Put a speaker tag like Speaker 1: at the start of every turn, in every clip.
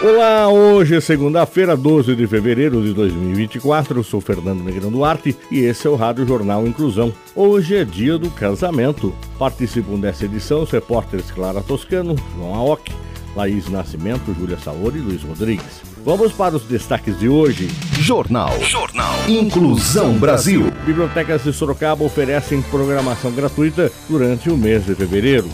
Speaker 1: Olá, hoje é segunda-feira, 12 de fevereiro de 2024. Eu sou Fernando Negrão Duarte e esse é o Rádio Jornal Inclusão. Hoje é dia do casamento. Participam dessa edição os repórteres Clara Toscano, João Aoki, Laís Nascimento, Júlia Saori e Luiz Rodrigues. Vamos para os destaques de hoje.
Speaker 2: Jornal. Jornal. Inclusão Brasil.
Speaker 1: Bibliotecas de Sorocaba oferecem programação gratuita durante o mês de fevereiro.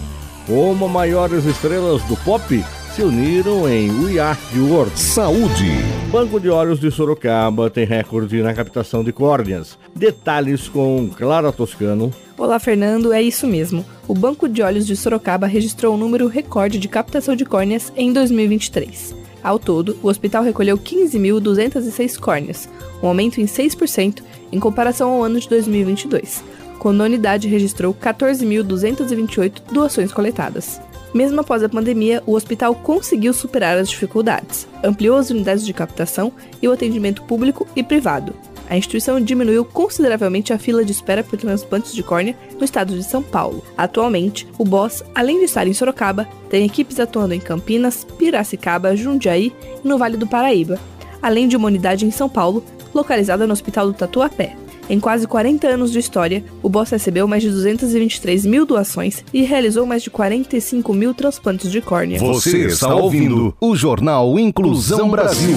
Speaker 1: Como maiores estrelas do pop se uniram em We Are the World.
Speaker 2: Saúde.
Speaker 1: Banco de Olhos de Sorocaba tem recorde na captação de córneas. Detalhes com Clara Toscano.
Speaker 3: Olá, Fernando, é isso mesmo. O Banco de Olhos de Sorocaba registrou um número recorde de captação de córneas em 2023. Ao todo, o hospital recolheu 15.206 córneas, um aumento em 6% em comparação ao ano de 2022, quando a unidade registrou 14.228 doações coletadas. Mesmo após a pandemia, o hospital conseguiu superar as dificuldades, ampliou as unidades de captação e o atendimento público e privado. A instituição diminuiu consideravelmente a fila de espera por transplantes de córnea no estado de São Paulo. Atualmente, o BOS, além de estar em Sorocaba, tem equipes atuando em Campinas, Piracicaba, Jundiaí e no Vale do Paraíba, além de uma unidade em São Paulo, localizada no Hospital do Tatuapé. Em quase 40 anos de história, o Boss recebeu mais de 223 mil doações e realizou mais de 45 mil transplantes de córnea.
Speaker 2: Você está ouvindo o Jornal Inclusão Brasil.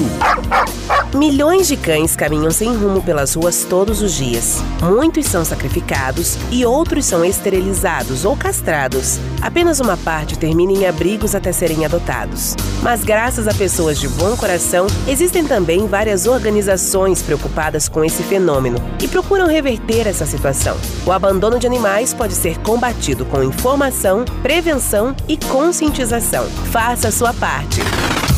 Speaker 4: Milhões de cães caminham sem rumo pelas ruas todos os dias. Muitos são sacrificados e outros são esterilizados ou castrados. Apenas uma parte termina em abrigos até serem adotados. Mas, graças a pessoas de bom coração, existem também várias organizações preocupadas com esse fenômeno e procuram reverter essa situação. O abandono de animais pode ser combatido com informação, prevenção e conscientização. Faça a sua parte.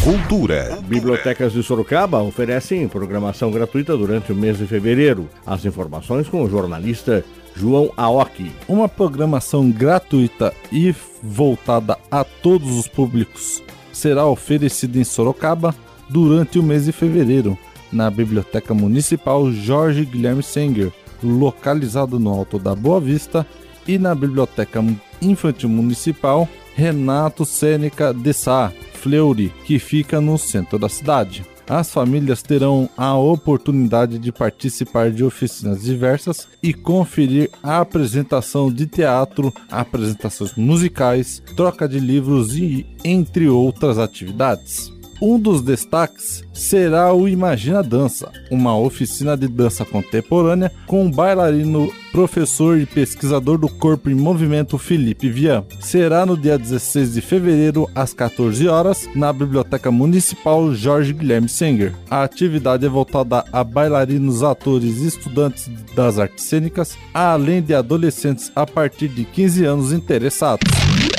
Speaker 2: Cultura.
Speaker 1: Bibliotecas de Sorocaba oferecem programação gratuita durante o mês de fevereiro. As informações com o jornalista João Aoki.
Speaker 5: Uma programação gratuita e voltada a todos os públicos será oferecida em Sorocaba durante o mês de fevereiro, na Biblioteca Municipal Jorge Guilherme Senger, localizado no Alto da Boa Vista, e na Biblioteca Infantil Municipal Renato Sêneca de Sá, Fleury, que fica no centro da cidade. As famílias terão a oportunidade de participar de oficinas diversas e conferir a apresentação de teatro, apresentações musicais, troca de livros e entre outras atividades. Um dos destaques será o Imagina Dança, uma oficina de dança contemporânea com o bailarino, professor e pesquisador do corpo em movimento Felipe Vian. Será no dia 16 de fevereiro, às 14 horas, na Biblioteca Municipal Jorge Guilherme Senger. A atividade é voltada a bailarinos, atores e estudantes das artes cênicas, além de adolescentes a partir de 15 anos interessados.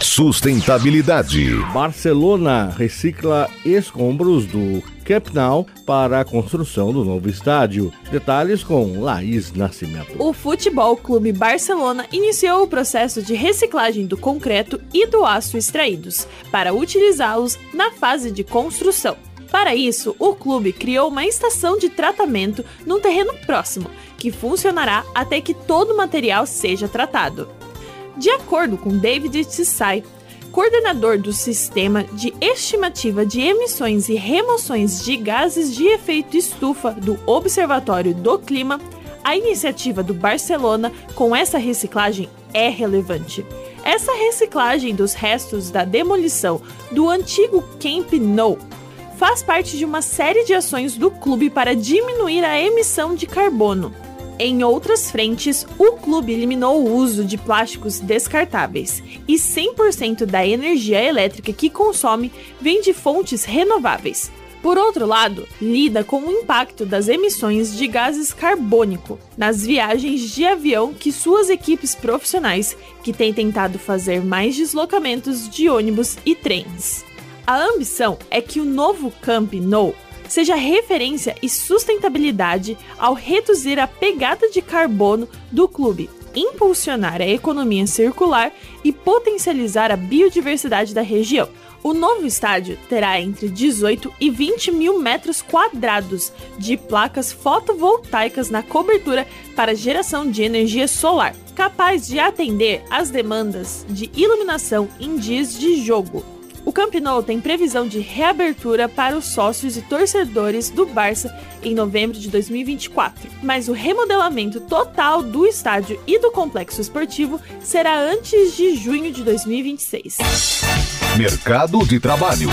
Speaker 2: Sustentabilidade.
Speaker 1: Barcelona recicla escombros do Camp para a construção do novo estádio. Detalhes com Laís Nascimento.
Speaker 6: O Futebol Clube Barcelona iniciou o processo de reciclagem do concreto e do aço extraídos para utilizá-los na fase de construção. Para isso, o clube criou uma estação de tratamento num terreno próximo, que funcionará até que todo o material seja tratado. De acordo com David Tsai, coordenador do Sistema de Estimativa de Emissões e Remoções de Gases de Efeito Estufa do Observatório do Clima, a iniciativa do Barcelona com essa reciclagem é relevante. Essa reciclagem dos restos da demolição do antigo Camp Nou faz parte de uma série de ações do clube para diminuir a emissão de carbono. Em outras frentes, o clube eliminou o uso de plásticos descartáveis e 100% da energia elétrica que consome vem de fontes renováveis. Por outro lado, lida com o impacto das emissões de gases carbônico nas viagens de avião que suas equipes profissionais que têm tentado fazer mais deslocamentos de ônibus e trens. A ambição é que o novo Camp Nou seja referência e sustentabilidade ao reduzir a pegada de carbono do clube, impulsionar a economia circular e potencializar a biodiversidade da região. O novo estádio terá entre 18 e 20 mil metros quadrados de placas fotovoltaicas na cobertura para geração de energia solar, capaz de atender às demandas de iluminação em dias de jogo. O Camp Nou tem previsão de reabertura para os sócios e torcedores do Barça em novembro de 2024, mas o remodelamento total do estádio e do complexo esportivo será antes de junho de 2026.
Speaker 2: Mercado de Trabalho.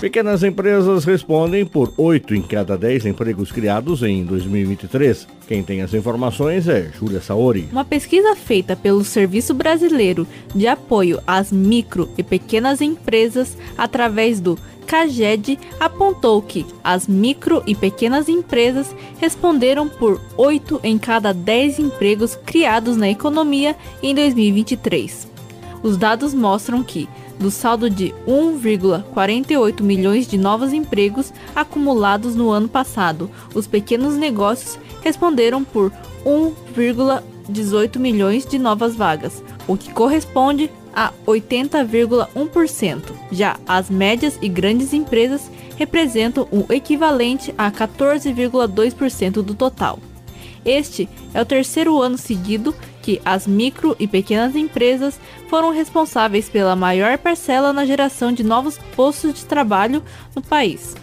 Speaker 1: Pequenas empresas respondem por 8 em cada 10 empregos criados em 2023. Quem tem as informações é Júlia Saori.
Speaker 7: Uma pesquisa feita pelo Serviço Brasileiro de Apoio às Micro e Pequenas Empresas através do CAGED apontou que as micro e pequenas empresas responderam por 8 em cada 10 empregos criados na economia em 2023. Os dados mostram que do saldo de 1,48 milhões de novos empregos acumulados no ano passado. Os pequenos negócios responderam por 1,18 milhões de novas vagas, o que corresponde a 80,1%. Já as médias e grandes empresas representam o equivalente a 14,2% do total. Este é o terceiro ano seguido que as micro e pequenas empresas foram responsáveis pela maior parcela na geração de novos postos de trabalho no país.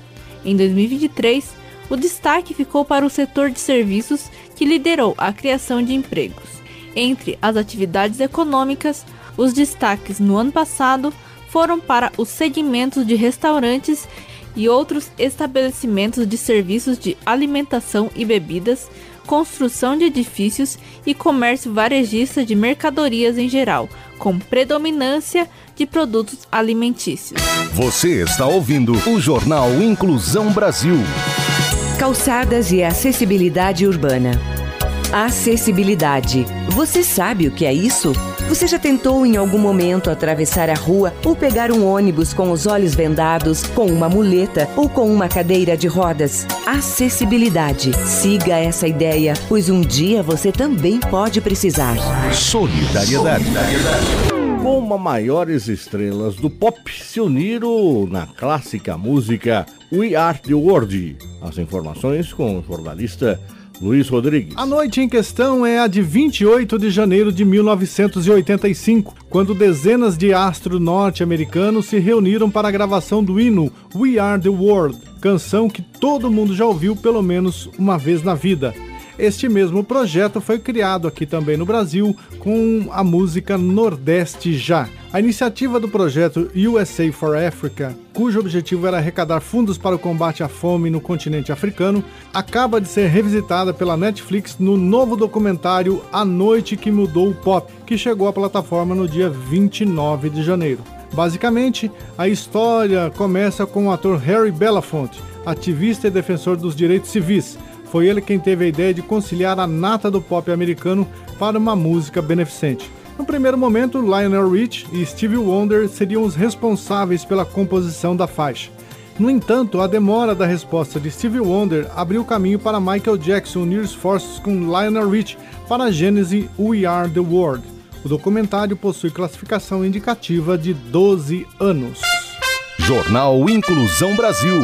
Speaker 7: Em 2023, o destaque ficou para o setor de serviços, que liderou a criação de empregos. Entre as atividades econômicas, os destaques no ano passado foram para os segmentos de restaurantes e outros estabelecimentos de serviços de alimentação e bebidas, construção de edifícios e comércio varejista de mercadorias em geral, com predominância de produtos alimentícios.
Speaker 2: Você está ouvindo o Jornal Inclusão Brasil.
Speaker 8: Calçadas e acessibilidade urbana. Acessibilidade. Você sabe o que é isso? Você já tentou em algum momento atravessar a rua ou pegar um ônibus com os olhos vendados, com uma muleta ou com uma cadeira de rodas? Acessibilidade. Siga essa ideia, pois um dia você também pode precisar.
Speaker 2: Solidariedade.
Speaker 1: Como as maiores estrelas do pop se uniram na clássica música We Are the World. As informações com o jornalista Luiz Rodrigues.
Speaker 9: A noite em questão é a de 28 de janeiro de 1985, quando dezenas de astros norte-americanos se reuniram para a gravação do hino We Are the World, canção que todo mundo já ouviu pelo menos uma vez na vida. Este mesmo projeto foi criado aqui também no Brasil com a música Nordeste Já. A iniciativa do projeto USA for Africa, cujo objetivo era arrecadar fundos para o combate à fome no continente africano, acaba de ser revisitada pela Netflix no novo documentário A Noite que Mudou o Pop, que chegou à plataforma no dia 29 de janeiro. Basicamente, a história começa com o ator Harry Belafonte, ativista e defensor dos direitos civis, foi ele quem teve a ideia de conciliar a nata do pop americano para uma música beneficente. No primeiro momento, Lionel Rich e Stevie Wonder seriam os responsáveis pela composição da faixa. No entanto, a demora da resposta de Stevie Wonder abriu caminho para Michael Jackson unir esforços com Lionel Rich para a gênese We Are the World. O documentário possui classificação indicativa de 12 anos.
Speaker 2: Jornal Inclusão Brasil.